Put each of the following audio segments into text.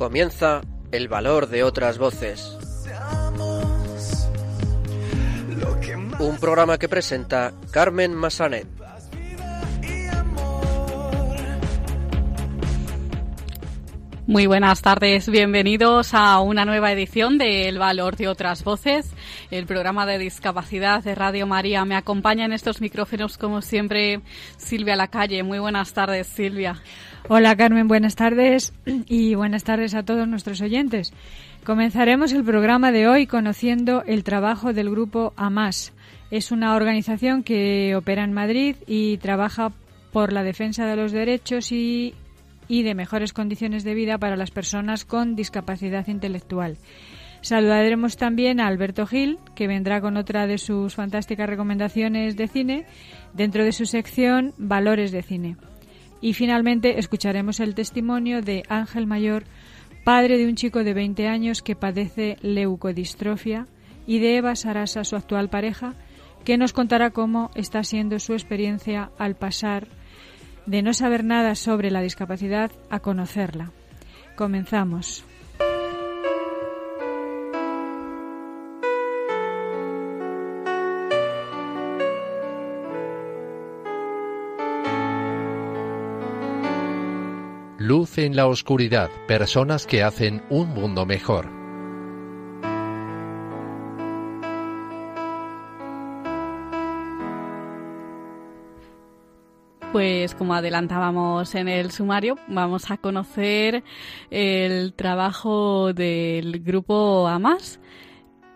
Comienza el valor de otras voces. Un programa que presenta Carmen Massanet. Muy buenas tardes, bienvenidos a una nueva edición de El Valor de otras Voces, el programa de discapacidad de Radio María. Me acompaña en estos micrófonos, como siempre, Silvia Lacalle. Muy buenas tardes, Silvia. Hola, Carmen, buenas tardes y buenas tardes a todos nuestros oyentes. Comenzaremos el programa de hoy conociendo el trabajo del grupo AMAS. Es una organización que opera en Madrid y trabaja por la defensa de los derechos y de mejores condiciones de vida para las personas con discapacidad intelectual. Saludaremos también a Alberto Gil, que vendrá con otra de sus fantásticas recomendaciones de cine dentro de su sección Valores de Cine. Y finalmente escucharemos el testimonio de Ángel Mayor, padre de un chico de 20 años que padece leucodistrofia, y de Eva Sarasa, su actual pareja, que nos contará cómo está siendo su experiencia al pasar de no saber nada sobre la discapacidad a conocerla. Comenzamos. En la oscuridad, personas que hacen un mundo mejor. Pues como adelantábamos en el sumario, vamos a conocer el trabajo del grupo AMAS,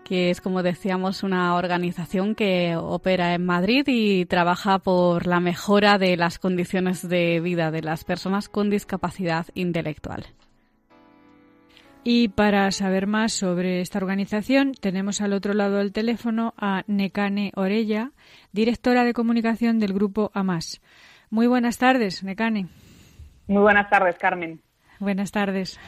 que es, como decíamos, una organización que opera en Madrid y trabaja por la mejora de las condiciones de vida de las personas con discapacidad intelectual. Y para saber más sobre esta organización, tenemos al otro lado del teléfono a Necane Orella, directora de comunicación del grupo AMAS. Muy buenas tardes, Necane. Muy buenas tardes, Carmen. Buenas tardes.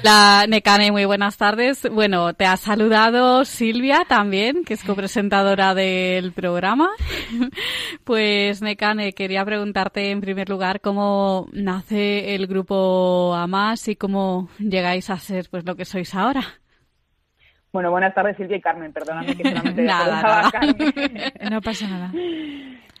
Hola, Necane, muy buenas tardes. Bueno, te ha saludado Silvia también, que es copresentadora del programa. Pues, Necane, quería preguntarte en primer lugar cómo nace el grupo AMAS y cómo llegáis a ser pues lo que sois ahora. Bueno, buenas tardes, Silvia y Carmen. Perdóname que solamente nada, nada. Carmen. No pasa nada.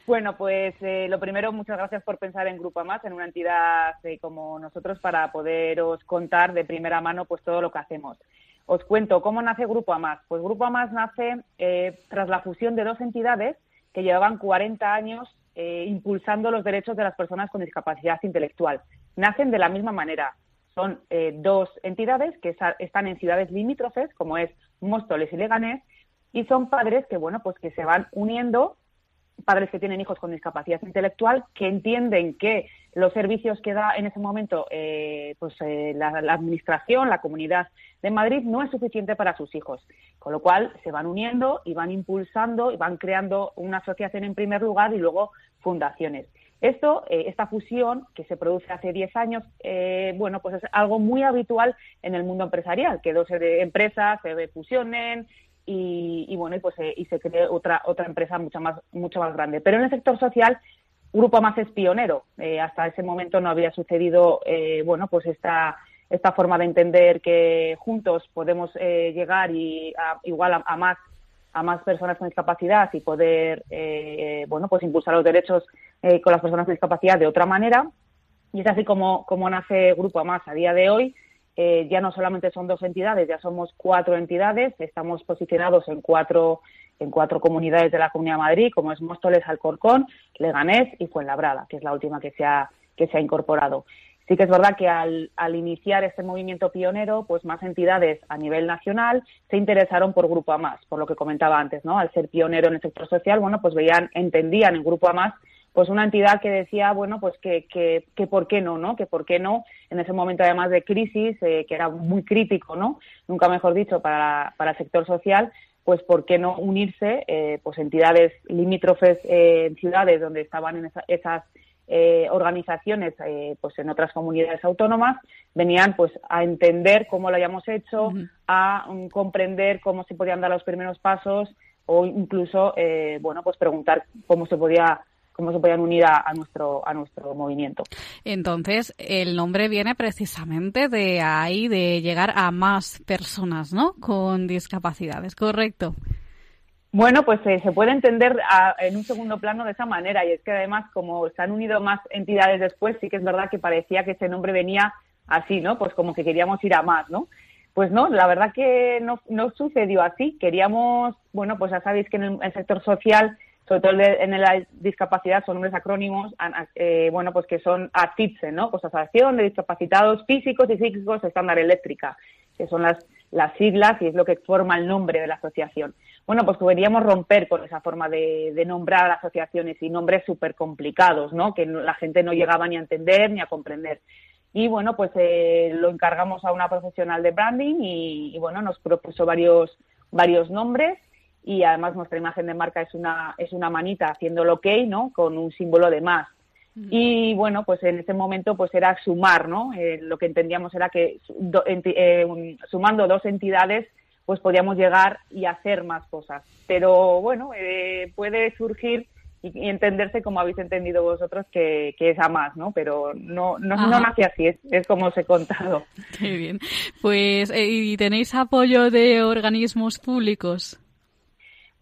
Bueno, pues eh, lo primero, muchas gracias por pensar en Grupo Más, en una entidad eh, como nosotros, para poderos contar de primera mano pues todo lo que hacemos. Os cuento cómo nace Grupo Amás. Pues Grupo Amás nace eh, tras la fusión de dos entidades que llevaban 40 años impulsando los derechos de las personas con discapacidad intelectual. Nacen de la misma manera. Son dos entidades que están en ciudades limítrofes, como es Móstoles y Leganés, y son padres que, bueno, pues que se van uniendo padres que tienen hijos con discapacidad intelectual que entienden que los servicios que da en ese momento eh, pues eh, la, administración, la comunidad de Madrid no es suficiente para sus hijos, con lo cual se van uniendo y van impulsando y van creando una asociación en primer lugar y luego fundaciones. Esto, eh, esta fusión que se produce hace 10 años, bueno, pues es algo muy habitual en el mundo empresarial, que dos empresas se fusionen, y, bueno, y pues eh, y se cree otra otra empresa mucho más mucho más grande. Pero en el sector social Grupo Más es pionero. Eh, hasta ese momento no había sucedido, eh, bueno, pues esta esta forma de entender que juntos podemos llegar y igual a, más a más personas con discapacidad y poder, bueno, pues impulsar los derechos con las personas con discapacidad de otra manera. Y es así como, como nace Grupo Más a día de hoy. Eh, ya no solamente son dos entidades, ya somos cuatro entidades, estamos posicionados en cuatro, en cuatro comunidades de la Comunidad de Madrid, como es Móstoles, Alcorcón, Leganés y Fuenlabrada, que es la última que se ha, que se ha incorporado. Sí que es verdad que al, al, iniciar este movimiento pionero, pues más entidades a nivel nacional se interesaron por Grupo AMAS, por lo que comentaba antes, ¿no? Al ser pionero en el sector social, bueno, pues veían, entendían en Grupo AMAS pues una entidad que decía, bueno, pues que, que, que por qué no, ¿no? Que por qué no, en ese momento además de crisis, eh, que era muy crítico, ¿no? Nunca mejor dicho, para, para el sector social, pues por qué no unirse, eh, pues entidades limítrofes eh, en ciudades donde estaban en esas organizaciones, pues en otras comunidades autónomas, venían pues a entender cómo lo hayamos hecho, a um, comprender cómo se podían dar los primeros pasos o incluso, bueno, pues preguntar cómo se podía cómo se podían unir a, nuestro, a nuestro movimiento. Entonces, el nombre viene precisamente de ahí, de llegar a más personas, ¿no? Con discapacidades, ¿correcto? Bueno, pues eh, se puede entender en un segundo plano de esa manera y es que además como se han unido más entidades después, sí que es verdad que parecía que ese nombre venía así, ¿no? Pues como que queríamos ir a más, ¿no? Pues no, la verdad que no, no sucedió así. Queríamos, bueno, pues ya sabéis que en el, sector social, sobre todo en la discapacidad, son nombres acrónimos, eh, bueno, pues que son ACITSE, ¿no? Pues Asociación de Discapacitados Físicos y Psíquicos Estándar Eléctrica, que son las, las siglas y es lo que forma el nombre de la asociación. Bueno, pues queríamos romper con esa forma de, de nombrar asociaciones y nombres súper complicados, ¿no? Que la gente no llegaba ni a entender ni a comprender. Y bueno, pues eh, lo encargamos a una profesional de branding y, bueno, nos propuso varios, varios nombres y además nuestra imagen de marca es una, es una manita haciendo el ok, ¿no? Con un símbolo de más. Y bueno, pues en ese momento pues era sumar, ¿no? Eh, lo que entendíamos era que eh, sumando dos entidades pues podíamos llegar y hacer más cosas. Pero bueno, puede surgir y, entenderse como habéis entendido vosotros que, es a más, ¿no? Pero no, no, no nace así, es, como os he contado. Qué bien. Pues, eh, ¿y tenéis apoyo de organismos públicos?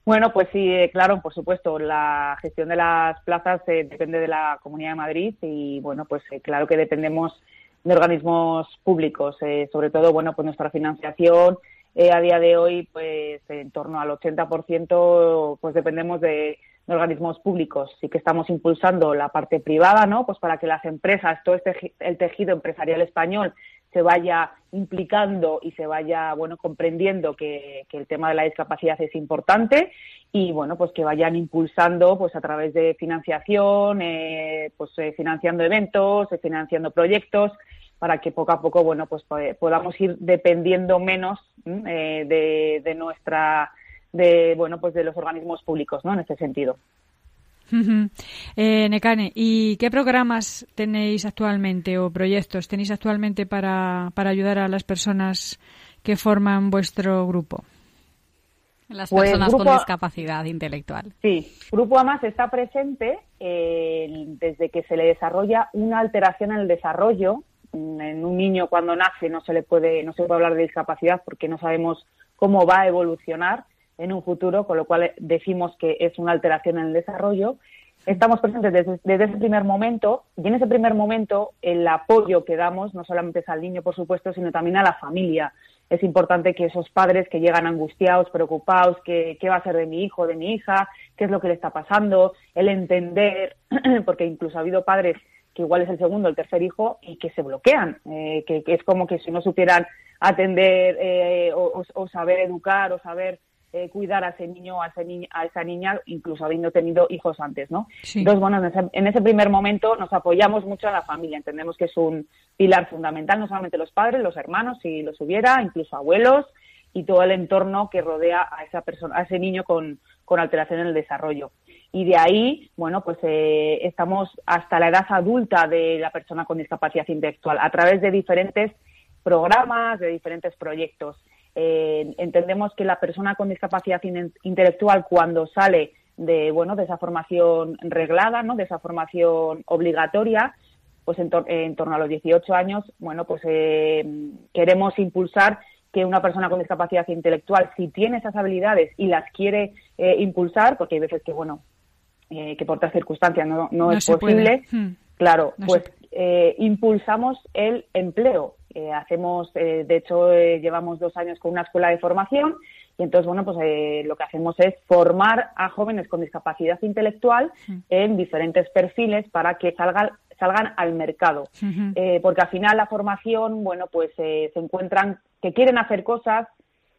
Bueno, pues sí, eh, claro, por supuesto. La gestión de las plazas eh, depende de la Comunidad de Madrid y, bueno, pues claro que dependemos de organismos públicos, sobre todo, bueno, pues nuestra financiación a día de hoy, pues en torno al 80%, pues dependemos de de organismos públicos. Sí que estamos impulsando la parte privada, ¿no? Pues para que las empresas, todo este el tejido empresarial español se vaya implicando y se vaya, bueno, comprendiendo que, el tema de la discapacidad es importante y, bueno, pues que vayan impulsando, pues a través de financiación, eh, pues eh, financiando eventos, eh, financiando proyectos, para que poco a poco, bueno, pues podamos ir dependiendo menos de, de nuestra de bueno pues de los organismos públicos no en este sentido eh, Necane, ¿y qué programas tenéis actualmente o proyectos tenéis actualmente para, para ayudar a las personas que forman vuestro grupo? Las pues personas con discapacidad intelectual. Sí, Grupo AMAS está presente eh, desde que se le desarrolla una alteración en el desarrollo. En un niño cuando nace no se le puede, no se puede hablar de discapacidad porque no sabemos cómo va a evolucionar en un futuro, con lo cual decimos que es una alteración en el desarrollo. Estamos presentes desde, ese primer momento y en ese primer momento el apoyo que damos no solamente es al niño, por supuesto, sino también a la familia. Es importante que esos padres que llegan angustiados, preocupados, que, qué va a ser de mi hijo, de mi hija, qué es lo que le está pasando, el entender, porque incluso ha habido padres que igual es el segundo, el tercer hijo, y que se bloquean, eh, que, es como que si no supieran atender eh, o, saber educar o saber eh, cuidar a ese niño o a, ese a esa niña, incluso habiendo tenido hijos antes, ¿no? Entonces, bueno, en ese, primer momento nos apoyamos mucho a la familia, entendemos que es un pilar fundamental, no solamente los padres, los hermanos, si los hubiera, incluso abuelos y todo el entorno que rodea a esa persona, a ese niño con, con alteración en el desarrollo. Y de ahí, bueno, pues eh, estamos hasta la edad adulta de la persona con discapacidad intelectual a través de diferentes programas, de diferentes proyectos. Eh, entendemos que la persona con discapacidad intelectual cuando sale de bueno de esa formación reglada, ¿no? de esa formación obligatoria, pues en, torno a los 18 años, bueno, pues eh, queremos impulsar que una persona con discapacidad intelectual, si tiene esas habilidades y las quiere eh, impulsar, porque hay veces que, bueno, que por otras circunstancias no, es posible, hmm. claro, pues impulsamos el empleo. Eh, hacemos, eh, de hecho, eh, llevamos dos años con una escuela de formación y entonces, bueno, pues lo que hacemos es formar a jóvenes con discapacidad intelectual en diferentes perfiles para que salgan salgan al mercado. porque al final la formación, bueno, pues se encuentran que quieren hacer cosas,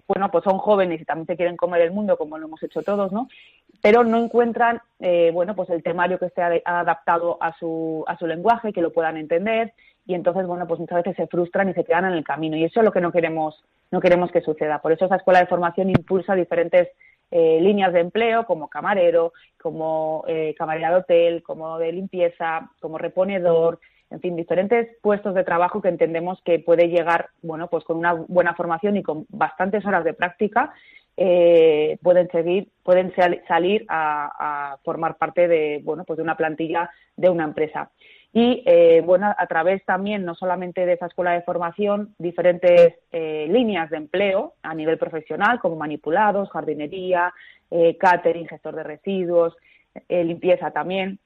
bueno, pues son jóvenes y también se quieren comer el mundo, como lo hemos hecho todos, ¿no? Pero no encuentran, bueno, pues el temario que esté adaptado a su, a su lenguaje, que lo puedan entender, y entonces, bueno, pues muchas veces se frustran y se quedan en el camino y eso es lo que no queremos, no queremos que suceda. Por eso esa escuela de formación impulsa diferentes eh, líneas de empleo como camarero, como eh, camarera de hotel, como de limpieza, como reponedor, en fin, diferentes puestos de trabajo que entendemos que puede llegar, bueno, pues con una buena formación y con bastantes horas de práctica, eh, pueden seguir, pueden salir a, formar parte de, bueno, pues de una plantilla de una empresa. Y eh, bueno, a través también, no solamente de esa escuela de formación, diferentes eh, líneas de empleo a nivel profesional, como manipulados, jardinería, catering, gestor de residuos, limpieza también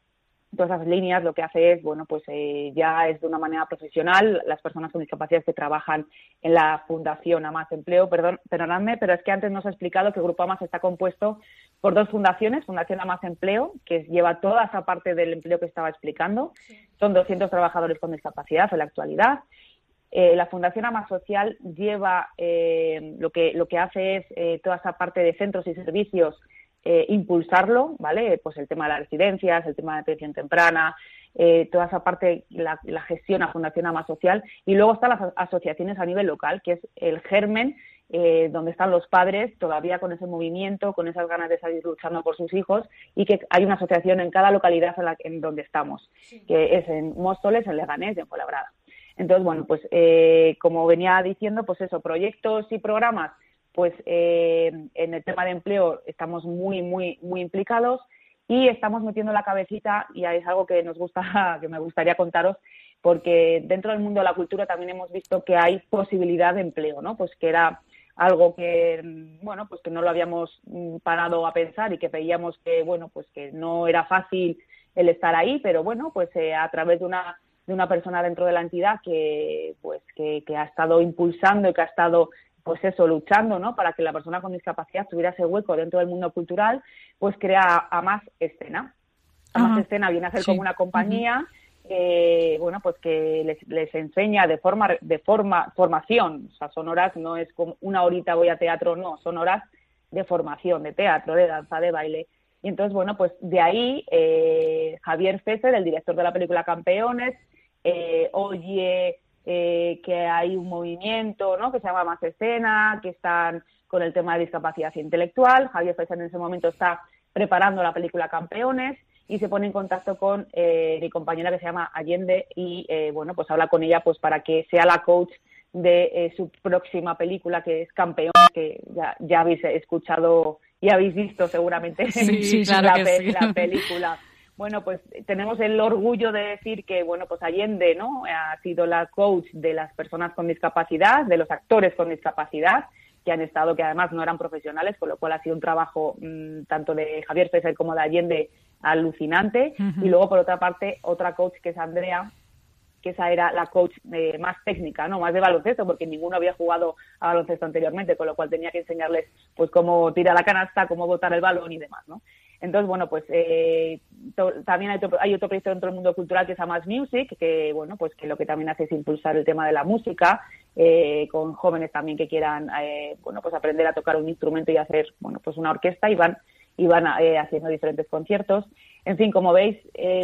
todas esas líneas lo que hace es, bueno, pues eh, ya es de una manera profesional, las personas con discapacidad que trabajan en la Fundación Amas Empleo, perdón, perdonadme, pero es que antes nos ha explicado que Grupo Amas está compuesto por dos fundaciones, Fundación Amas Empleo, que lleva toda esa parte del empleo que estaba explicando, son 200 trabajadores con discapacidad en la actualidad, eh, la Fundación Amas Social lleva eh, lo que lo que hace es toda esa parte de centros y servicios eh, impulsarlo, ¿vale? Pues el tema de las residencias, el tema de atención temprana, eh, toda esa parte, la, gestión a Fundación Ama Social, y luego están las asociaciones a nivel local, que es el germen, eh, donde están los padres todavía con ese movimiento, con esas ganas de salir luchando por sus hijos, y que hay una asociación en cada localidad en, la, en donde estamos, que es en Móstoles, en Leganés y en Colabrada. Entonces, bueno, pues como venía diciendo, pues eso, proyectos y programas pues eh, en el tema de empleo estamos muy, muy, muy implicados y estamos metiendo la cabecita y es algo que nos gusta, que me gustaría contaros, porque dentro del mundo de la cultura también hemos visto que hay posibilidad de empleo, ¿no? Pues que era algo que, bueno, pues que no lo habíamos mm, parado a pensar y que veíamos que, bueno, pues que no era fácil el estar ahí, pero bueno, pues eh, a través de una de una persona dentro de la entidad que pues que, que, ha estado impulsando y que ha estado pues eso, luchando, ¿no? Para que la persona con discapacidad tuviera ese hueco dentro del mundo cultural, pues crea a más escena. A más escena viene a ser como una compañía, eh, bueno, pues que les, enseña de forma, de forma, formación, o sea, son horas, no es como una horita voy a teatro, no, son horas de formación, de teatro, de danza, de baile. Y entonces, bueno, pues de ahí eh, Javier Fesser, el director de la película Campeones, eh, oye eh, que hay un movimiento ¿no? que se llama Más Escena, que están con el tema de discapacidad intelectual. Javier Fesser en ese momento está preparando la película Campeones y se pone en contacto con eh, mi compañera que se llama Allende y eh, bueno pues habla con ella pues para que sea la coach de su próxima película que es Campeones que ya, habéis escuchado y habéis visto seguramente la película bueno, pues tenemos el orgullo de decir que, bueno, pues Allende, ¿no? Ha sido la coach de las personas con discapacidad, de los actores con discapacidad, que han estado, que además no eran profesionales, con lo cual ha sido un trabajo mm, tanto de Javier Fesser como de Allende alucinante. Y luego, por otra parte, otra coach que es Andrea, que esa era la coach eh, más técnica, ¿no? Más de baloncesto, porque ninguno había jugado a baloncesto anteriormente, con lo cual tenía que enseñarles, pues, cómo tirar la canasta, cómo botar el balón y demás, ¿no? Entonces, bueno, pues eh, también hay otro, hay otro proyecto dentro del mundo cultural que se llama Music, que bueno, pues que lo que también hace es impulsar el tema de la música, eh, con jóvenes también que quieran, eh, bueno, pues aprender a tocar un instrumento y hacer, bueno, pues una orquesta y van, y van haciendo diferentes conciertos. En fin, como veis,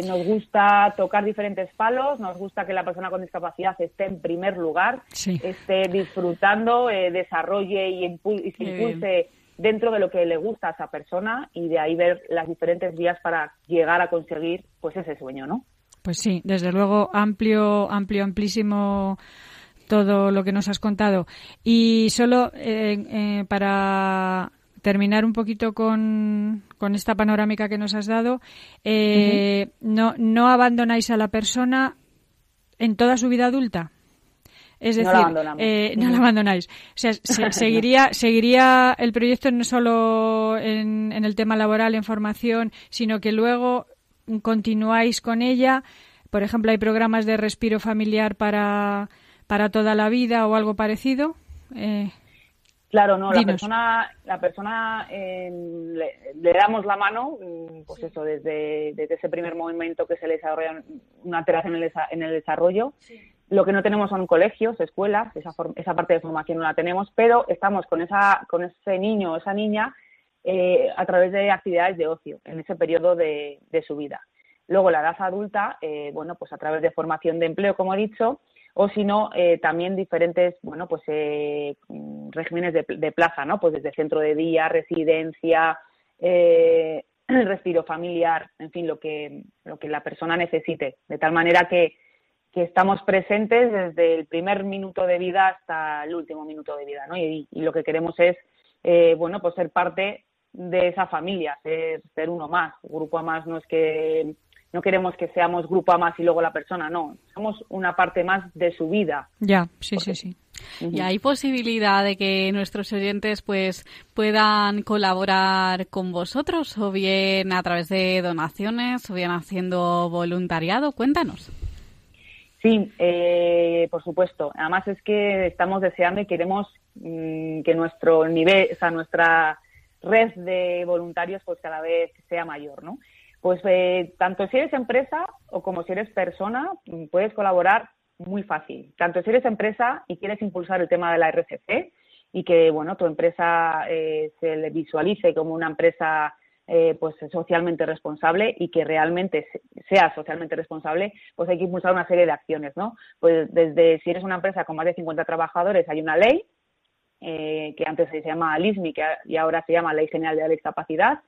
nos gusta tocar diferentes palos, nos gusta que la persona con discapacidad esté en primer lugar, esté disfrutando, desarrolle y, y se impulse dentro de lo que le gusta a esa persona y de ahí ver las diferentes vías para llegar a conseguir pues ese sueño, ¿no? Pues sí, desde luego amplio, amplio, amplísimo todo lo que nos has contado. Y solo eh, eh, para terminar un poquito con, con, esta panorámica que nos has dado, eh, no, no abandonáis a la persona en toda su vida adulta. Es decir, no la, eh, no la abandonáis. O sea, seguiría, seguiría el proyecto no solo en, el tema laboral, en formación, sino que luego continuáis con ella. Por ejemplo, hay programas de respiro familiar para, para toda la vida o algo parecido. Eh, claro, no, la persona, la persona eh, le, damos la mano, mm, pues eso, desde, desde ese primer momento que se le desarrolla una terapia en el, en el desarrollo. Lo que no tenemos son colegios, escuelas, esa, esa parte de formación no la tenemos, pero estamos con, esa, con ese niño o esa niña eh, a través de actividades de ocio en ese periodo de, su vida. Luego la edad adulta, eh, bueno, pues a través de formación de empleo, como he dicho, o si no, eh, también diferentes, bueno, pues regímenes de, de, plaza, ¿no? Pues desde centro de día, residencia, respiro familiar, en fin, lo que, lo que la persona necesite, de tal manera que que estamos presentes desde el primer minuto de vida hasta el último minuto de vida, ¿no? Y, lo que queremos es eh, bueno, pues ser parte de esa familia, ser, ser uno más. Grupo A más no es que no queremos que seamos grupo A más y luego la persona, no, somos una parte más de su vida. Ya, sí, sí, sí. ¿Y hay posibilidad de que nuestros oyentes pues puedan colaborar con vosotros o bien a través de donaciones o bien haciendo voluntariado? Cuéntanos. Sí, eh, por supuesto. Además es que estamos deseando y queremos mm, que nuestro nivel, o sea, nuestra red de voluntarios pues cada vez sea mayor, ¿no? Pues eh, tanto si eres empresa o como si eres persona, mm, puedes colaborar muy fácil. Tanto si eres empresa y quieres impulsar el tema de la RCC y que, bueno, tu empresa eh, se le visualice como una empresa eh, pues socialmente responsable y que realmente sea socialmente responsable, pues hay que impulsar una serie de acciones, ¿no? Pues desde si eres una empresa con más de 50 trabajadores hay una ley que antes se llama LISMI que, y ahora se llama Ley General de la Discapacidad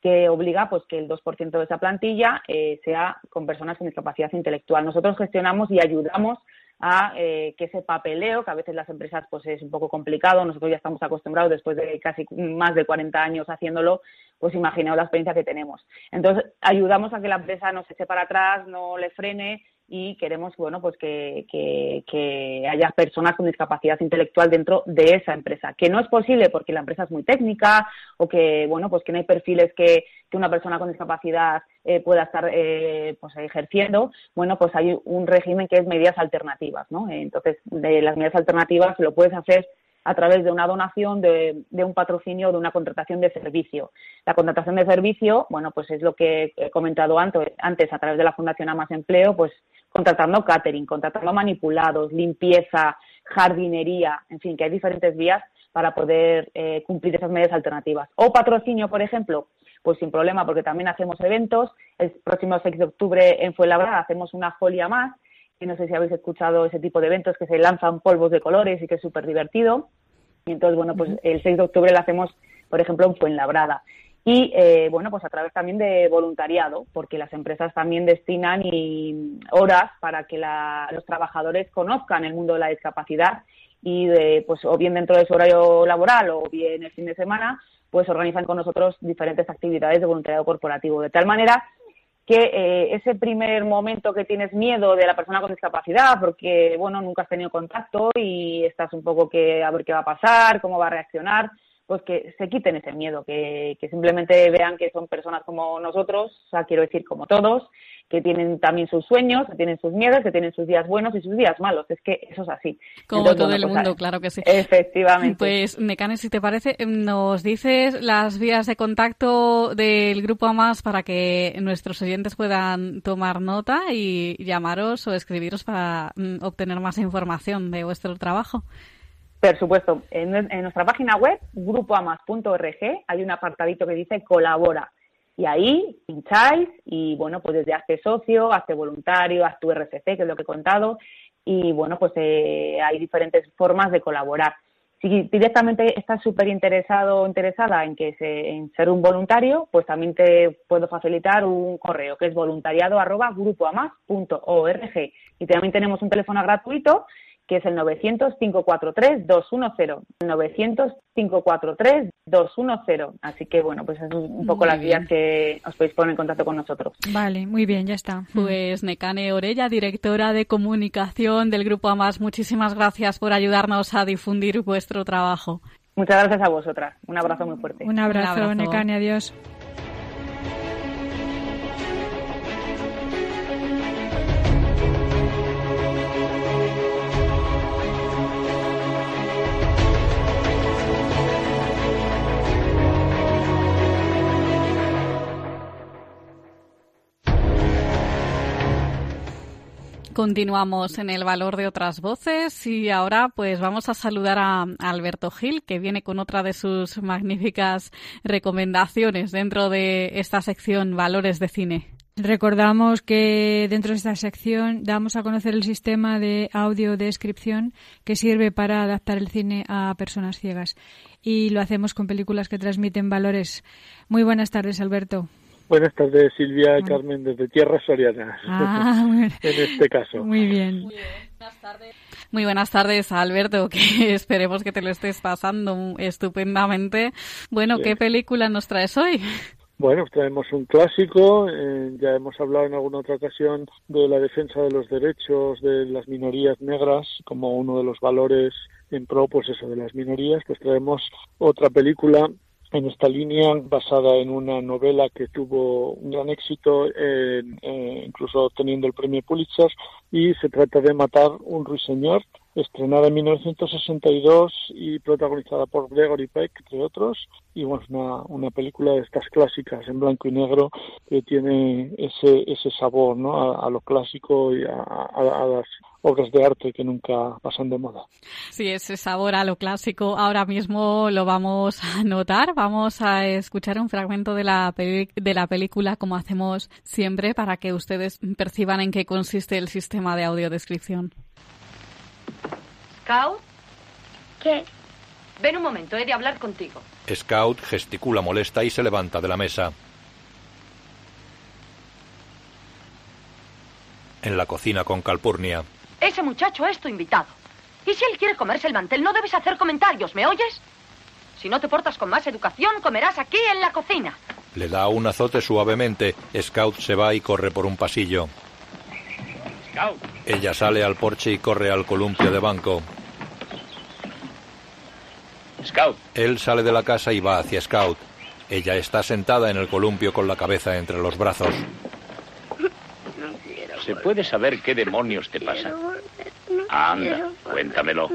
que obliga pues que el 2% de esa plantilla eh, sea con personas con discapacidad intelectual. Nosotros gestionamos y ayudamos a eh, que ese papeleo, que a veces las empresas pues es un poco complicado, nosotros ya estamos acostumbrados después de casi más de 40 años haciéndolo, pues imaginaos la experiencia que tenemos. Entonces, ayudamos a que la empresa no se eche para atrás, no le frene y queremos bueno pues que, que, haya personas con discapacidad intelectual dentro de esa empresa que no es posible porque la empresa es muy técnica o que bueno pues que no hay perfiles que, que una persona con discapacidad eh, pueda estar eh, pues ejerciendo bueno pues hay un régimen que es medidas alternativas no entonces de las medidas alternativas lo puedes hacer a través de una donación, de, de, un patrocinio o de una contratación de servicio. La contratación de servicio, bueno, pues es lo que he comentado antes, antes a través de la Fundación Amas Empleo, pues contratando catering, contratando manipulados, limpieza, jardinería, en fin, que hay diferentes vías para poder eh, cumplir esas medidas alternativas. O patrocinio, por ejemplo, pues sin problema, porque también hacemos eventos. El próximo 6 de octubre en Fuenlabrada hacemos una folia más, y no sé si habéis escuchado ese tipo de eventos que se lanzan polvos de colores y que es súper divertido. Y entonces, bueno, pues el 6 de octubre lo hacemos, por ejemplo, en Fuenlabrada y eh, bueno pues a través también de voluntariado porque las empresas también destinan y horas para que los trabajadores conozcan el mundo de la discapacidad y de, pues o bien dentro de su horario laboral o bien el fin de semana pues organizan con nosotros diferentes actividades de voluntariado corporativo. De tal manera que eh, ese primer momento que tienes miedo de la persona con discapacidad porque bueno nunca has tenido contacto y estás un poco que a ver qué va a pasar cómo va a reaccionar pues que se quiten ese miedo, que, simplemente vean que son personas como nosotros, o sea, quiero decir, como todos, que tienen también sus sueños, que tienen sus miedos, que tienen sus días buenos y sus días malos. Es que eso es así. Como todo el pues, mundo, claro que sí. Efectivamente. Pues, Mecane, si te parece, nos dices las vías de contacto del Grupo AMAS para que nuestros oyentes puedan tomar nota y llamaros o escribiros para mm, obtener más información de vuestro trabajo. Por supuesto, en, nuestra página web, grupoamas.org, hay un apartadito que dice colabora. Y ahí pincháis y, bueno, pues desde hazte socio, hazte voluntario, haz tu RCC, que es lo que he contado, y, bueno, pues eh, hay diferentes formas de colaborar. Si directamente estás súper interesado o interesada en, que se, en ser un voluntario, pues también te puedo facilitar un correo que es voluntariado arroba grupoamas.org. Y también tenemos un teléfono gratuito que es el 900-543-210. 900-543-210. Así que, bueno, pues es un poco las vías que os podéis poner en contacto con nosotros. Vale, muy bien, ya está. Pues Necane Orella, directora de comunicación del Grupo AMAS, muchísimas gracias por ayudarnos a difundir vuestro trabajo. Muchas gracias a vosotras. Un abrazo muy fuerte. Un abrazo, un abrazo. Necane, adiós. Continuamos en el valor de otras voces y ahora pues vamos a saludar a Alberto Gil que viene con otra de sus magníficas recomendaciones dentro de esta sección Valores de Cine. Recordamos que dentro de esta sección damos a conocer el sistema de audiodescripción que sirve para adaptar el cine a personas ciegas y lo hacemos con películas que transmiten valores. Muy buenas tardes, Alberto. Buenas tardes, Silvia Carmen, desde Tierra Soriana, ah, en este caso. Muy bien. Buenas tardes. Muy buenas tardes, Alberto, que esperemos que te lo estés pasando estupendamente. Bueno, ¿qué película nos traes hoy? Bueno, traemos un clásico, eh, ya hemos hablado en alguna otra ocasión de la defensa de los derechos de las minorías negras como uno de los valores en pro, pues eso, de las minorías, pues traemos otra película en esta línea basada en una novela que tuvo un gran éxito, eh, incluso obteniendo el premio Pulitzer, y se trata de Matar un ruiseñor, estrenada en 1962 y protagonizada por Gregory Peck, entre otros, y bueno, una, una película de estas clásicas en blanco y negro que tiene ese, ese sabor ¿no? a, lo clásico y a, a, las obras de arte que nunca pasan de moda. Sí, ese sabor a lo clásico ahora mismo lo vamos a notar. Vamos a escuchar un fragmento de la, de la película como hacemos siempre para que ustedes perciban en qué consiste el sistema de audiodescripción. Scout. ¿Qué? Ven un momento, he de hablar contigo. Scout gesticula molesta y se levanta de la mesa. En la cocina con Calpurnia. Ese muchacho es tu invitado. Y si él quiere comerse el mantel, no debes hacer comentarios, ¿me oyes? Si no te portas con más educación, comerás aquí en la cocina. Le da un azote suavemente. Scout se va y corre por un pasillo. Scout. Ella sale al porche y corre al columpio de banco. Scout. Él sale de la casa y va hacia Scout. Ella está sentada en el columpio con la cabeza entre los brazos. ¿Se puede saber qué demonios te pasa? Anda, cuéntamelo.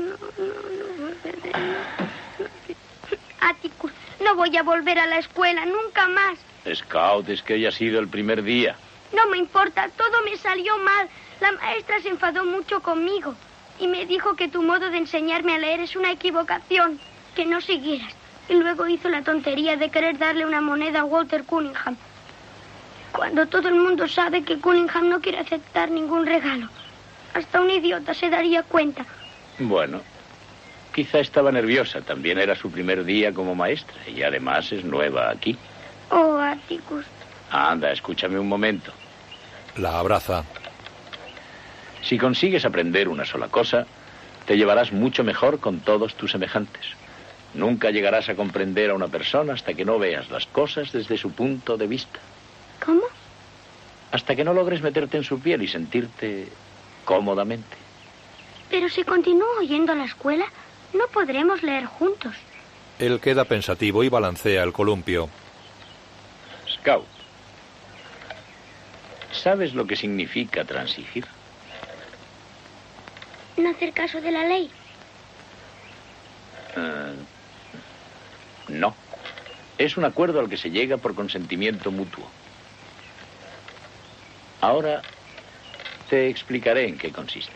Atticus, no voy a volver a la escuela nunca más. Scout, es que hoy ha sido el primer día. No me importa, todo me salió mal. La maestra se enfadó mucho conmigo y me dijo que tu modo de enseñarme a leer es una equivocación, que no siguieras. Y luego hizo la tontería de querer darle una moneda a Walter Cunningham. Cuando todo el mundo sabe que Cunningham no quiere aceptar ningún regalo. Hasta un idiota se daría cuenta. Bueno, quizá estaba nerviosa. También era su primer día como maestra y además es nueva aquí. Oh, Atticus. Anda, escúchame un momento. La abraza. Si consigues aprender una sola cosa, te llevarás mucho mejor con todos tus semejantes. Nunca llegarás a comprender a una persona hasta que no veas las cosas desde su punto de vista. ¿Cómo? Hasta que no logres meterte en su piel y sentirte cómodamente. Pero si continúo yendo a la escuela, no podremos leer juntos. Él queda pensativo y balancea el columpio. Scout, ¿sabes lo que significa transigir? No hacer caso de la ley. Uh, no. Es un acuerdo al que se llega por consentimiento mutuo. Ahora te explicaré en qué consiste.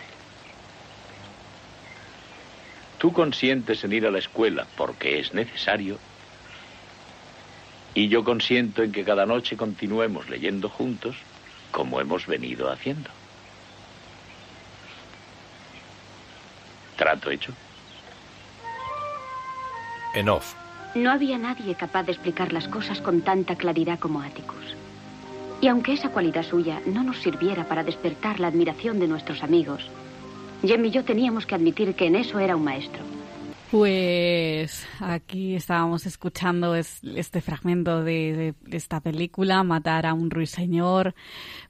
Tú consientes en ir a la escuela porque es necesario y yo consiento en que cada noche continuemos leyendo juntos como hemos venido haciendo. ¿Trato hecho? En off. No había nadie capaz de explicar las cosas con tanta claridad como Atticus. Y aunque esa cualidad suya no nos sirviera para despertar la admiración de nuestros amigos, Jem y yo teníamos que admitir que en eso era un maestro. Pues aquí estábamos escuchando este fragmento de, esta película, Matar a un ruiseñor,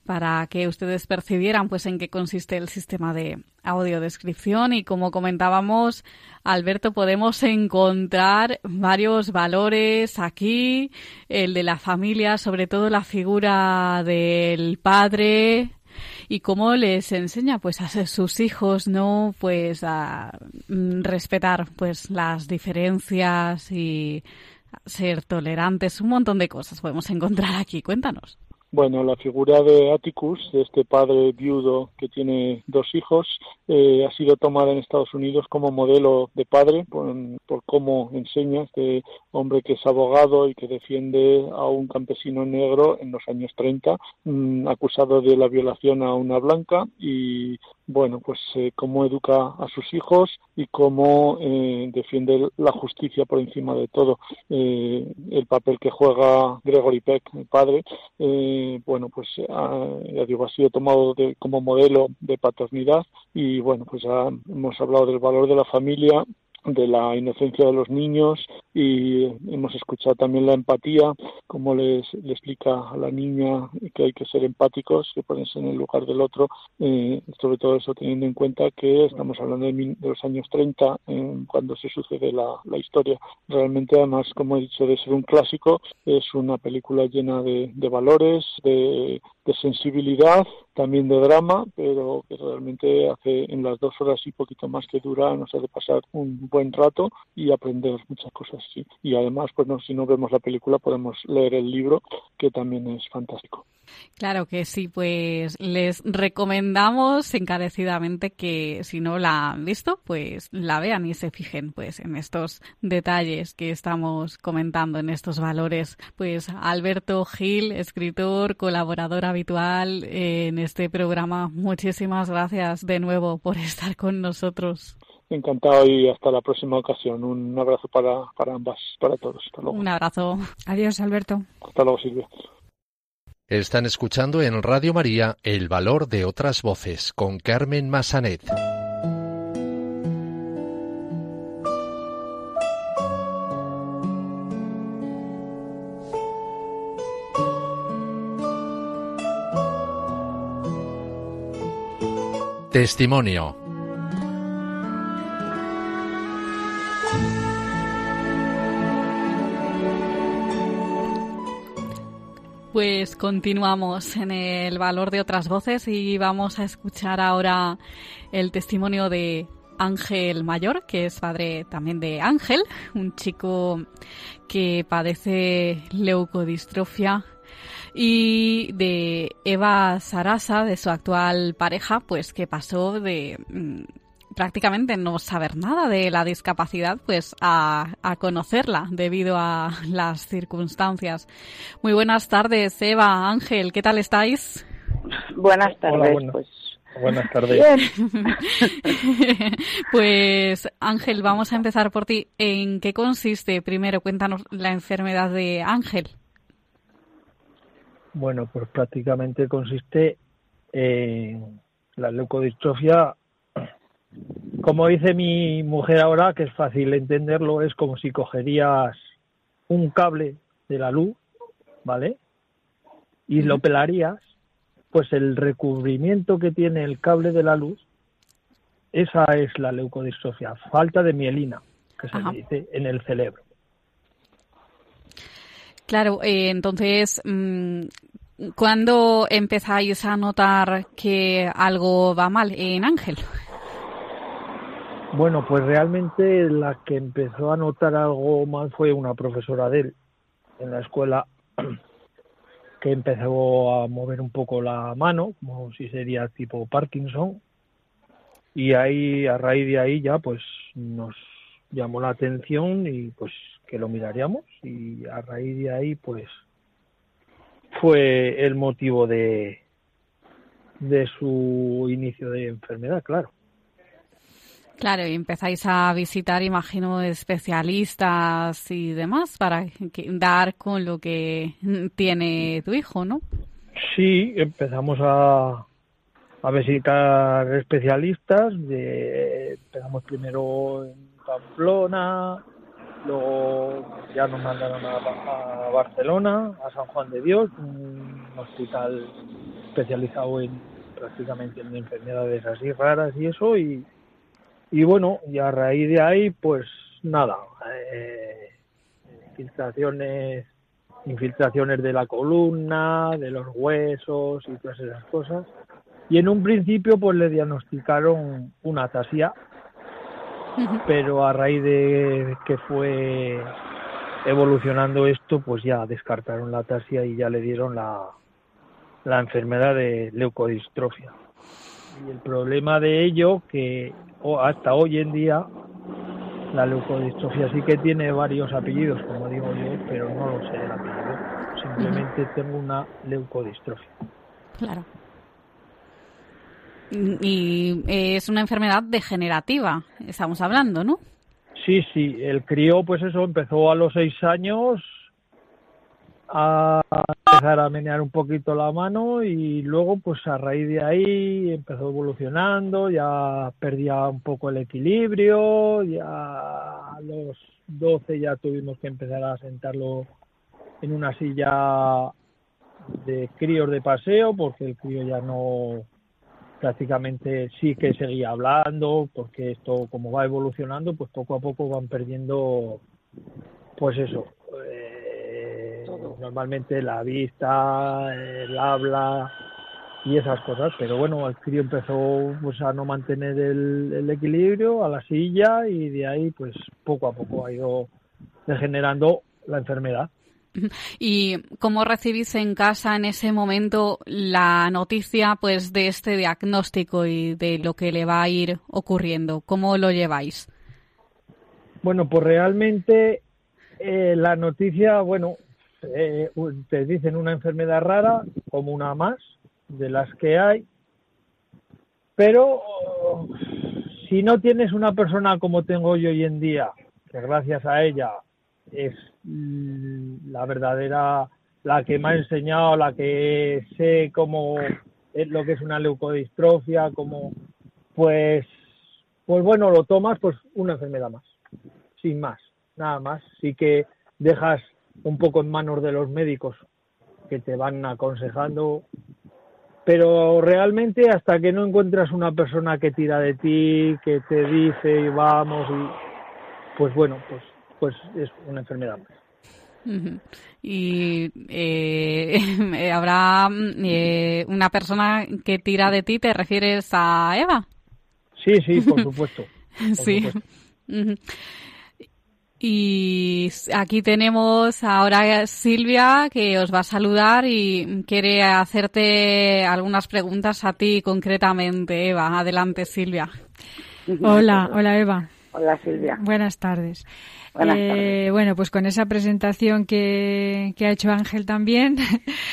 para que ustedes percibieran pues en qué consiste el sistema de audiodescripción. Y como comentábamos, Alberto, podemos encontrar varios valores aquí, el de la familia, sobre todo la figura del padre, y cómo les enseña pues a sus hijos no pues a mm, respetar pues las diferencias y ser tolerantes un montón de cosas podemos encontrar aquí. Cuéntanos. Bueno, la figura de Atticus, de este padre viudo que tiene dos hijos, eh, ha sido tomada en Estados Unidos como modelo de padre, por cómo enseña este hombre que es abogado y que defiende a un campesino negro en los años 30, mm, acusado de la violación a una blanca y bueno, pues eh, cómo educa a sus hijos y cómo eh, defiende la justicia por encima de todo. Eh, el papel que juega Gregory Peck, el padre, bueno, pues ya digo, ha sido tomado como modelo de paternidad y bueno, pues hemos hablado del valor de la familia de la inocencia de los niños y hemos escuchado también la empatía, como les, le explica a la niña que hay que ser empáticos, que ponerse en el lugar del otro, eh, sobre todo eso teniendo en cuenta que estamos hablando de, los años 30, cuando se sucede la, la, historia. Realmente, además, como he dicho, de ser un clásico, es una película llena de, de valores, de, de sensibilidad, también de drama, pero que realmente hace en las dos horas y poquito más que dura, nos hace pasar un buen rato y aprender muchas cosas. Y además, pues no, si no vemos la película, podemos leer el libro, que también es fantástico. Claro que sí, pues les recomendamos encarecidamente que si no la han visto, pues la vean y se fijen pues en estos detalles que estamos comentando, en estos valores. Pues Alberto Gil, escritor, colaborador habitual en este programa, muchísimas gracias de nuevo por estar con nosotros. Encantado y hasta la próxima ocasión. Un abrazo para, para ambas, para todos. Hasta luego. Un abrazo. Adiós, Alberto. Hasta luego, Silvia. Están escuchando en Radio María El Valor de otras Voces con Carmen Massanet. Testimonio. Pues continuamos en el valor de otras voces y vamos a escuchar ahora el testimonio de Ángel Mayor, que es padre también de Ángel, un chico que padece leucodistrofia y de Eva Sarasa, de su actual pareja, pues que pasó de mm, prácticamente no saber nada de la discapacidad, pues a, conocerla debido a las circunstancias. Muy buenas tardes, Eva, Ángel, ¿qué tal estáis? Buenas tardes, pues. Buenas tardes. pues Ángel, vamos a empezar por ti. ¿En qué consiste? Primero, cuéntanos la enfermedad de Ángel. Bueno, pues prácticamente consiste en la leucodistrofia como dice mi mujer ahora, que es fácil entenderlo, es como si cogerías un cable de la luz, ¿vale? Y lo pelarías, pues el recubrimiento que tiene el cable de la luz, esa es la leucodistrofia, falta de mielina, que se dice en el cerebro. Claro, eh, entonces, mm, ¿cuándo empezáis a notar que algo va mal en Ángel? Bueno, pues realmente la que empezó a notar algo mal fue una profesora de él en la escuela que empezó a mover un poco la mano, como si sería tipo Parkinson, y ahí, a raíz de ahí ya pues nos llamó la atención y pues que lo miraríamos y a raíz de ahí pues fue el motivo de, de su inicio de enfermedad, claro. Claro, y empezáis a visitar, imagino, especialistas y demás para dar con lo que tiene tu hijo, ¿no? Sí, empezamos a, a visitar especialistas. De, empezamos primero en Pamplona, luego ya nos mandaron a, Barcelona, a San Juan de Dios, un hospital especializado en prácticamente en enfermedades así raras y eso, y y bueno, y a raíz de ahí, pues nada, eh, infiltraciones, infiltraciones de la columna, de los huesos y todas esas cosas. Y en un principio, pues le diagnosticaron una atasia, pero a raíz de que fue evolucionando esto, pues ya descartaron la atasia y ya le dieron la, la enfermedad de leucodistrofia. Y el problema de ello, que hasta hoy en día La leucodistrofia sí que tiene varios apellidos, como digo yo, pero no lo sé el apellido. Simplemente tengo una leucodistrofia. Claro. Y eh, es una enfermedad degenerativa, estamos hablando, ¿no? Sí, sí, el crío, pues eso, empezó a los seis años a empezar a menear un poquito la mano y luego, pues a raíz de ahí empezó evolucionando, ya perdía un poco el equilibrio, ya a los 12 ya tuvimos que empezar a sentarlo en una silla de críos de paseo porque el crío ya no prácticamente sí que seguía hablando, porque esto como va evolucionando, pues poco a poco van perdiendo, pues eso, eh, normalmente la vista, el habla y esas cosas, pero bueno, el crío empezó pues a no mantener el, el equilibrio a la silla y de ahí pues poco a poco ha ido degenerando la enfermedad. ¿Y cómo recibís en casa en ese momento la noticia pues de este diagnóstico y de lo que le va a ir ocurriendo? ¿Cómo lo lleváis? Bueno, pues realmente eh, la noticia, bueno, eh, te dicen una enfermedad rara como una más de las que hay, pero si no tienes una persona como tengo yo hoy en día, que gracias a ella es mm, la verdadera, la que me ha enseñado, la que sé cómo es lo que es una leucodistrofia, como pues, pues bueno, lo tomas, pues una enfermedad más, sin más, nada más. Sí que dejas un poco en manos de los médicos que te van aconsejando, pero realmente hasta que no encuentras una persona que tira de ti, que te dice vamos, pues bueno, pues pues es una enfermedad Y eh, habrá eh, una persona que tira de ti, ¿te refieres a Eva? Sí, sí, por supuesto. sí. Y aquí tenemos ahora a Silvia que os va a saludar y quiere hacerte algunas preguntas a ti concretamente, Eva. Adelante, Silvia. Hola, hola Eva. Hola Silvia. Buenas tardes. Eh, bueno, pues con esa presentación que, ha hecho Ángel también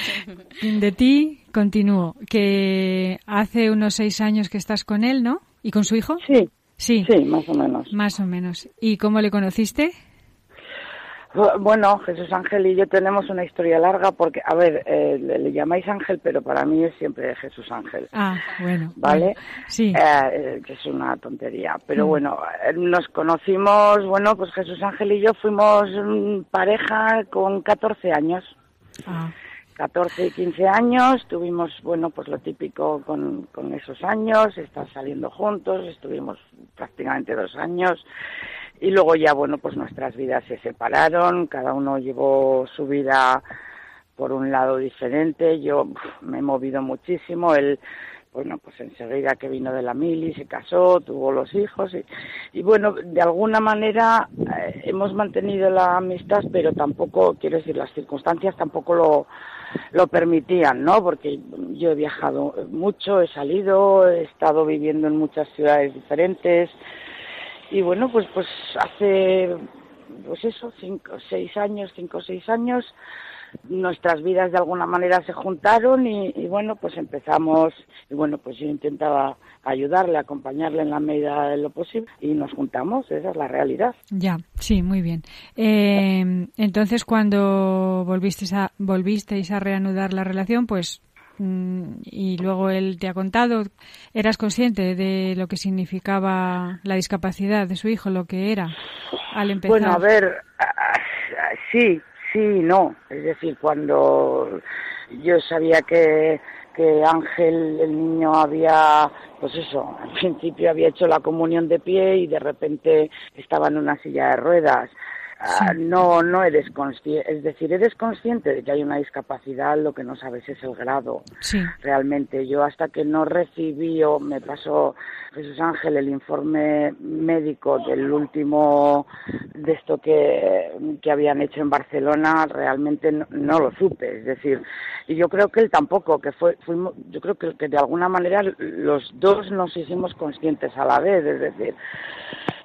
de ti, continúo. Que hace unos seis años que estás con él, ¿no? ¿Y con su hijo? Sí. Sí. Sí, más o menos. Más o menos. ¿Y cómo le conociste? Bueno, Jesús Ángel y yo tenemos una historia larga porque, a ver, eh, le, llamáis Ángel, pero para mí es siempre Jesús Ángel. Ah, bueno. ¿Vale? sí. Eh, que es una tontería. Pero mm. bueno, eh, nos conocimos, bueno, pues Jesús Ángel y yo fuimos mm, pareja con 14 años. Ah. 14 y 15 años, tuvimos, bueno, pues lo típico con, con esos años, estar saliendo juntos, estuvimos prácticamente dos años y luego ya, bueno, pues nuestras vidas se separaron, cada uno llevó su vida por un lado diferente, yo me he movido muchísimo, él, bueno, pues enseguida que vino de la mili, se casó, tuvo los hijos y, y bueno, de alguna manera eh, hemos mantenido la amistad, pero tampoco, quiero decir, las circunstancias tampoco lo, lo permitían, ¿no? Porque yo he viajado mucho, he salido, he estado viviendo en muchas ciudades diferentes, y bueno pues pues hace pues eso cinco seis años cinco o seis años nuestras vidas de alguna manera se juntaron y, bueno pues empezamos y bueno pues yo intentaba ayudarle acompañarle en la medida de lo posible y nos juntamos esa es la realidad. Ya sí muy bien. Eh, entonces cuando volvisteis a volvisteis a reanudar la relación pues y luego él te ha contado, ¿eras consciente de lo que significaba la discapacidad de su hijo, lo que era al empezar? Bueno, a ver, sí, sí, no. Es decir, cuando yo sabía que, que Ángel, el niño, había, pues eso, al principio había hecho la comunión de pie y de repente estaba en una silla de ruedas. Ah, no, no eres consciente, es decir, eres consciente de que hay una discapacidad, lo que no sabes es el grado. Realmente, yo hasta que no recibí o me pasó Jesús Ángel el informe médico del último de esto que, habían hecho en Barcelona, realmente no, lo supe. Es decir, y yo creo que él tampoco, que fue, fuimos, yo creo que, que de alguna manera los dos nos hicimos conscientes a la vez, es decir,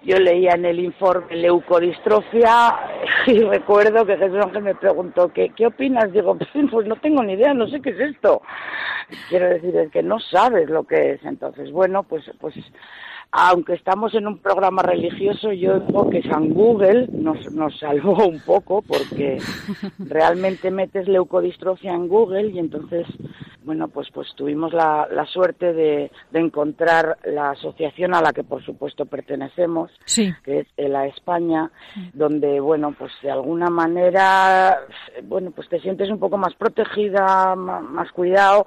yo leía en el informe leucodistrofia y recuerdo que Jesús Ángel me preguntó, ¿qué, qué opinas? Digo, pues no tengo ni idea, no sé qué es esto. Quiero decir, es que no sabes lo que es. Entonces, bueno, pues, pues aunque estamos en un programa religioso, yo digo que San Google nos, nos salvó un poco porque realmente metes leucodistrofia en Google y entonces, bueno, pues, pues tuvimos la, la suerte de, de encontrar la asociación a la que por supuesto pertenecemos, que es la España, donde, bueno, pues de alguna manera, bueno, pues te sientes un poco más protegida, más, más cuidado.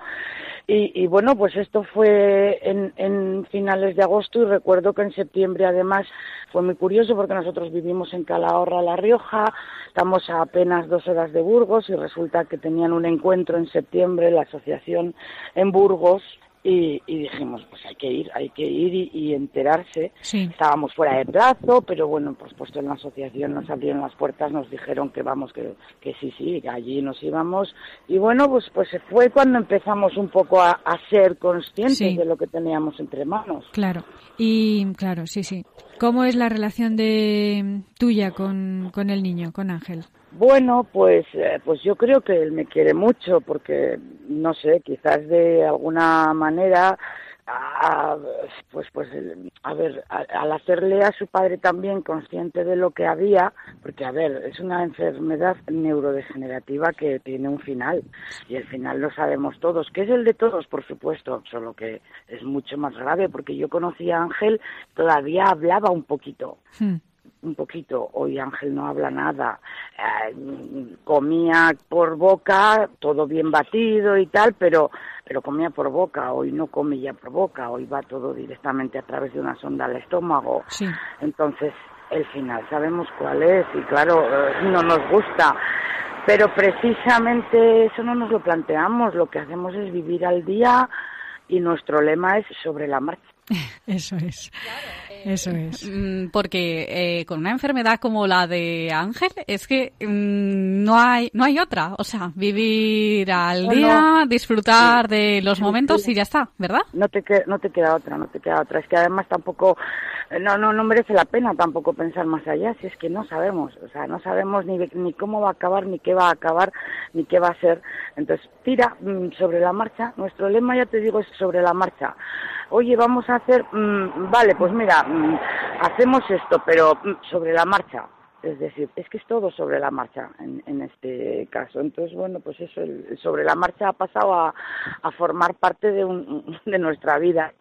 Y, y, bueno, pues esto fue en, en, finales de agosto y recuerdo que en septiembre además fue muy curioso porque nosotros vivimos en Calahorra, La Rioja, estamos a apenas dos horas de Burgos y resulta que tenían un encuentro en septiembre, la asociación en Burgos, y, y, dijimos, pues hay que ir, hay que ir y, y enterarse. Sí. Estábamos fuera de plazo, pero bueno, pues puesto en la asociación nos abrieron las puertas, nos dijeron que vamos, que, que sí, sí, que allí nos íbamos. Y bueno, pues, pues fue cuando empezamos un poco a, a ser conscientes Sí. de lo que teníamos entre manos. Claro, y claro, sí, sí. ¿Cómo es la relación de tuya con, con el niño, con Ángel? Bueno, pues, eh, pues yo creo que él me quiere mucho porque, no sé, quizás de alguna manera, pues, pues, el- a ver, al hacerle a su padre también consciente de lo que había, porque, a ver, es una enfermedad neurodegenerativa que tiene un final y el final lo sabemos todos, que es el de todos, por supuesto, solo que es mucho más grave porque yo conocí a Ángel, todavía hablaba un poquito Hmm. Un poquito. Hoy Ángel no habla nada. Eh, comía por boca, todo bien batido y tal, pero pero comía por boca. Hoy no come ya por boca. Hoy va todo directamente a través de una sonda al estómago. Sí. Entonces, el final sabemos cuál es y claro, eh, no nos gusta. Pero precisamente eso no nos lo planteamos. Lo que hacemos es vivir al día y nuestro lema es sobre la marcha. Eso es. Eso es. Mm, Porque eh, con una enfermedad como la de Ángel es que mm, no hay no hay otra, o sea, vivir al No, día, no. disfrutar de los Sí, momentos sí. y ya está, ¿verdad? no te que- no te queda otra no te queda otra es que además tampoco no no no merece la pena tampoco pensar más allá si es que no sabemos o sea no sabemos ni ni cómo va a acabar ni qué va a acabar ni qué va a ser entonces tira mm, sobre la marcha nuestro lema ya te digo es sobre la marcha oye vamos a hacer mm, vale pues mira hacemos esto pero mm, sobre la marcha es decir, es que es todo sobre la marcha en, en este caso. Entonces, bueno, pues eso, el, sobre la marcha ha pasado a, a formar parte de, un, de nuestra vida.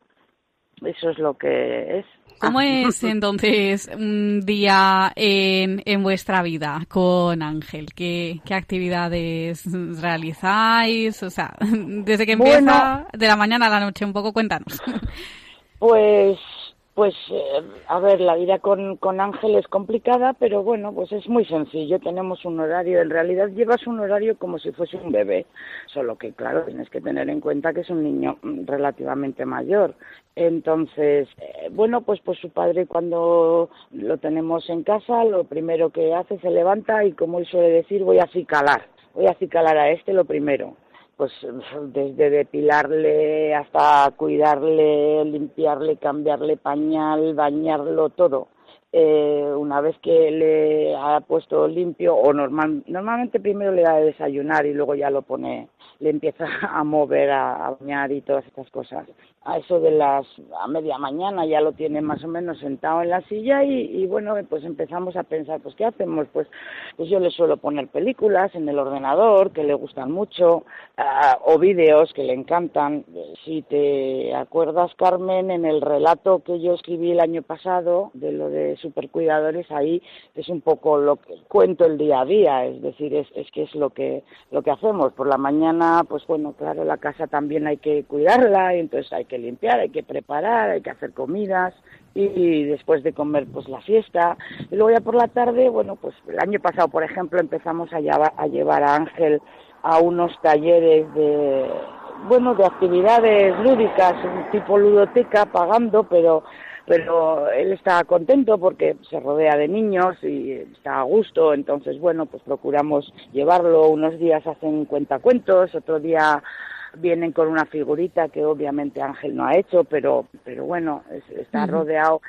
Eso es lo que es. ¿Cómo es entonces un día en, en vuestra vida con Ángel? ¿Qué, qué actividades realizáis? O sea, desde que empieza, Bueno. de la mañana a la noche, un poco, cuéntanos. Pues, pues, eh, a ver, la vida con, con Ángel es complicada, pero bueno, pues es muy sencillo. Tenemos un horario, en realidad llevas un horario como si fuese un bebé, solo que, claro, tienes que tener en cuenta que es un niño mm, relativamente mayor. Entonces, eh, bueno, pues, pues su padre cuando lo tenemos en casa, lo primero que hace se levanta y, como él suele decir, voy a acicalar. Voy a acicalar a este lo primero pues desde depilarle hasta cuidarle, limpiarle, cambiarle pañal, bañarlo, todo. Eh, una vez que le ha puesto limpio, o normal, normalmente primero le da de desayunar y luego ya lo pone, le empieza a mover, a, a bañar y todas estas cosas. A eso de las, a media mañana ya lo tiene más o menos sentado en la silla y, y bueno, pues empezamos a pensar, pues ¿qué hacemos? Pues, pues yo le suelo poner películas en el ordenador que le gustan mucho, ah, o vídeos que le encantan. Si te acuerdas, Carmen, en el relato que yo escribí el año pasado de lo de supercuidadores, ahí es un poco lo que cuento el día a día, es decir, es, es que es lo que, lo que hacemos. Por la mañana, pues bueno, claro, la casa también hay que cuidarla, y entonces hay que limpiar, hay que preparar, hay que hacer comidas, y después de comer pues la fiesta. Y luego ya por la tarde bueno pues el año pasado por ejemplo empezamos a llevar a, llevar a Ángel a unos talleres de bueno de actividades lúdicas un tipo ludoteca pagando pero pero él está contento porque se rodea de niños y está a gusto. Entonces bueno pues procuramos llevarlo. Unos días hacen cuentacuentos otro día vienen con una figurita que obviamente Ángel no ha hecho, pero, pero bueno, es- está rodeado.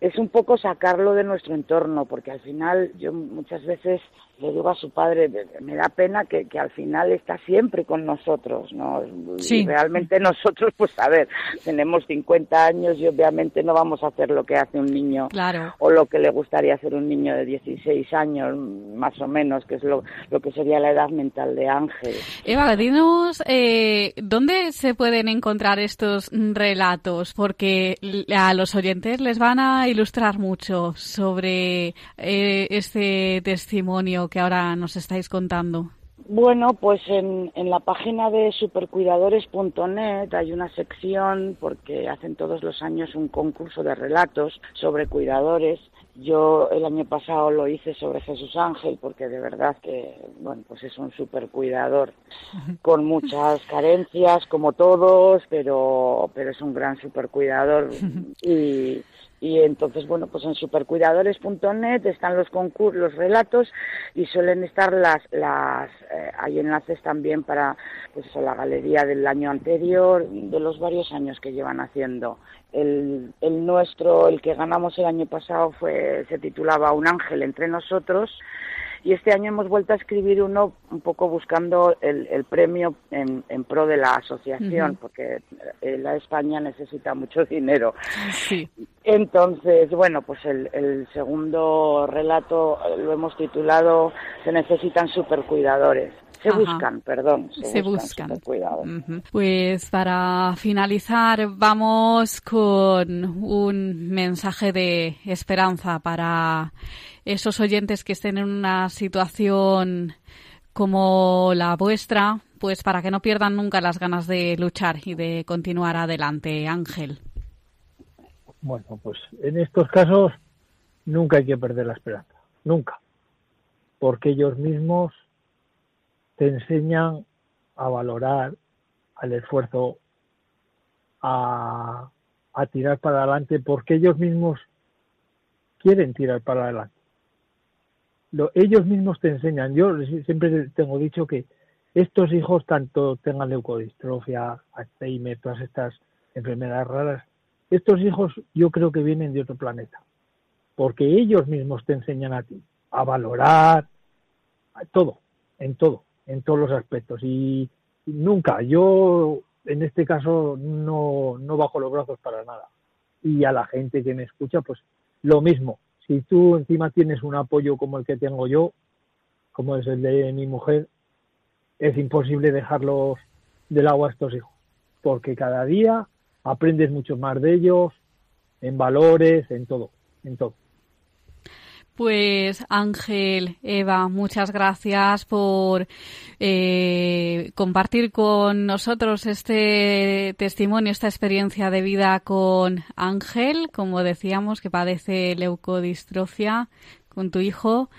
es un poco sacarlo de nuestro entorno, porque al final yo muchas veces le digo a su padre, me da pena que, que al final está siempre con nosotros, ¿no? Sí. Y realmente nosotros, pues a ver, tenemos 50 años y obviamente no vamos a hacer lo que hace un niño Claro. o lo que le gustaría hacer un niño de 16 años, más o menos, que es lo, lo que sería la edad mental de Ángel. Eva, dinos eh, dónde se pueden encontrar estos relatos, porque a los oyentes les van a ilustrar mucho sobre eh, este testimonio que ahora nos estáis contando. Bueno, pues en, en la página de supercuidadores.net hay una sección porque hacen todos los años un concurso de relatos sobre cuidadores. Yo el año pasado lo hice sobre Jesús Ángel porque de verdad que, bueno, pues es un supercuidador con muchas carencias como todos, pero, pero es un gran supercuidador y, y entonces, bueno, pues en supercuidadores.net están los concursos, los relatos y suelen estar las, las eh, hay enlaces también para pues eso, la galería del año anterior, de los varios años que llevan haciendo. El, el nuestro, el que ganamos el año pasado, fue se titulaba Un ángel entre nosotros y este año hemos vuelto a escribir uno un poco buscando el, el premio en, en, pro de la asociación, Ujú. porque eh, la España necesita mucho dinero. Sí. Entonces, bueno, pues el, el segundo relato eh, lo hemos titulado Se necesitan supercuidadores. Se Ajá. buscan, perdón. Se, Se buscan. Ujú. Pues para finalizar vamos con un mensaje de esperanza para esos oyentes que estén en una situación como la vuestra, pues para que no pierdan nunca las ganas de luchar y de continuar adelante, Ángel. Bueno, pues en estos casos nunca hay que perder la esperanza, nunca, porque ellos mismos te enseñan a valorar al esfuerzo, a, tirar para adelante, porque ellos mismos quieren tirar para adelante. Lo, ellos mismos te enseñan. Yo siempre tengo dicho que estos hijos, tanto tengan leucodistrofia, Alzheimer, todas estas enfermedades raras, estos hijos yo creo que vienen de otro planeta, porque ellos mismos te enseñan a ti a valorar todo, en todo, en todos los aspectos. Y nunca, yo en este caso no, no bajo los brazos para nada. Y a la gente que me escucha, pues lo mismo. Si tú encima tienes un apoyo como el que tengo yo, como es el de mi mujer, es imposible dejarlos del agua a estos hijos, porque cada día aprendes mucho más de ellos, en valores, en todo, en todo. Pues Ángel, Eva, muchas gracias por eh, compartir con nosotros este testimonio, esta experiencia de vida con Ángel, como decíamos, que padece leucodistrofia con tu hijo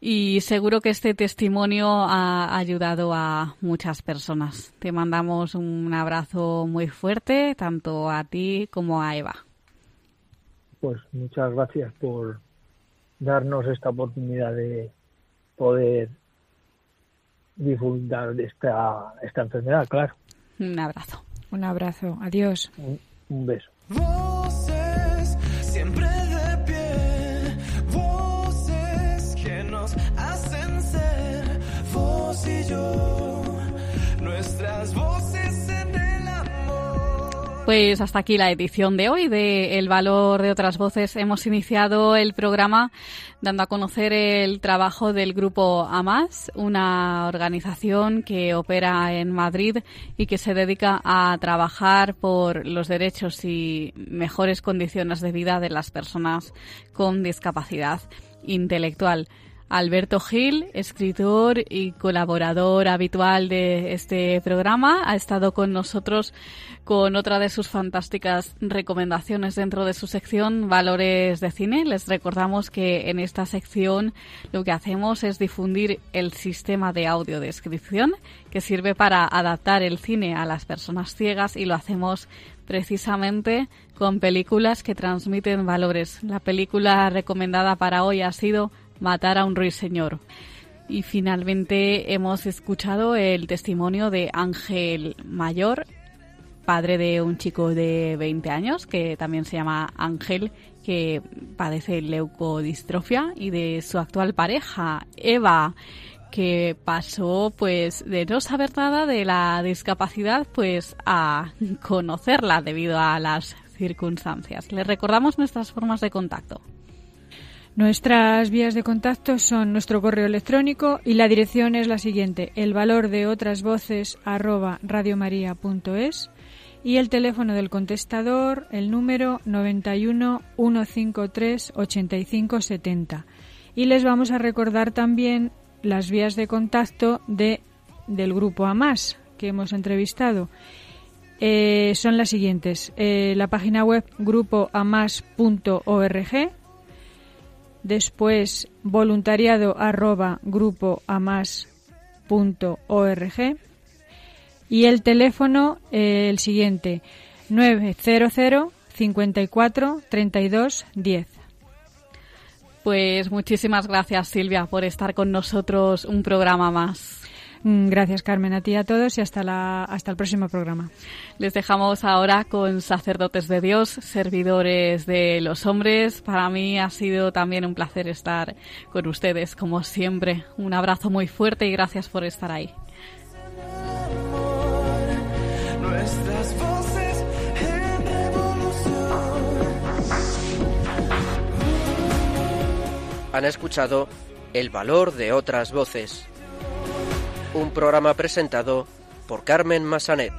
y seguro que este testimonio ha ayudado a muchas personas. Te mandamos un abrazo muy fuerte, tanto a ti como a Eva. Pues muchas gracias por darnos esta oportunidad de poder difundir esta, esta enfermedad, claro. Un abrazo. Un abrazo. Adiós. Un, un beso. Voces siempre Pues hasta aquí la edición de hoy de El valor de otras voces. Hemos iniciado el programa dando a conocer el trabajo del grupo AMAS, una organización que opera en Madrid y que se dedica a trabajar por los derechos y mejores condiciones de vida de las personas con discapacidad intelectual. Alberto Gil, escritor y colaborador habitual de este programa, ha estado con nosotros con otra de sus fantásticas recomendaciones dentro de su sección Valores de Cine. Les recordamos que en esta sección lo que hacemos es difundir el sistema de audiodescripción que sirve para adaptar el cine a las personas ciegas y lo hacemos precisamente con películas que transmiten valores. La película recomendada para hoy ha sido Matar a un ruiseñor. Y finalmente hemos escuchado el testimonio de Ángel Mayor, padre de un chico de 20 años que también se llama Ángel, que padece leucodistrofia, y de su actual pareja, Eva, que pasó pues de no saber nada de la discapacidad pues a conocerla debido a las circunstancias. Les recordamos nuestras formas de contacto. Nuestras vías de contacto son nuestro correo electrónico y la dirección es la siguiente: el valor de otras voces arroba radiomaria.es y el teléfono del contestador, el número 91 153 85 70. Y les vamos a recordar también las vías de contacto de, del grupo AMAS que hemos entrevistado. Eh, son las siguientes: eh, la página web grupoamas.org después voluntariado arroba grupoamas.org y el teléfono eh, el siguiente 900 54 32 10. Pues muchísimas gracias Silvia por estar con nosotros un programa más. Mm, Gracias Carmen a ti y a todos y hasta, la, hasta el próximo programa. Les dejamos ahora con sacerdotes de Dios, servidores de los hombres. Para mí ha sido también un placer estar con ustedes, como siempre. Un abrazo muy fuerte y gracias por estar ahí. Nuestras voces en revolución. Han escuchado El valor de otras voces un programa presentado por Carmen Massanet.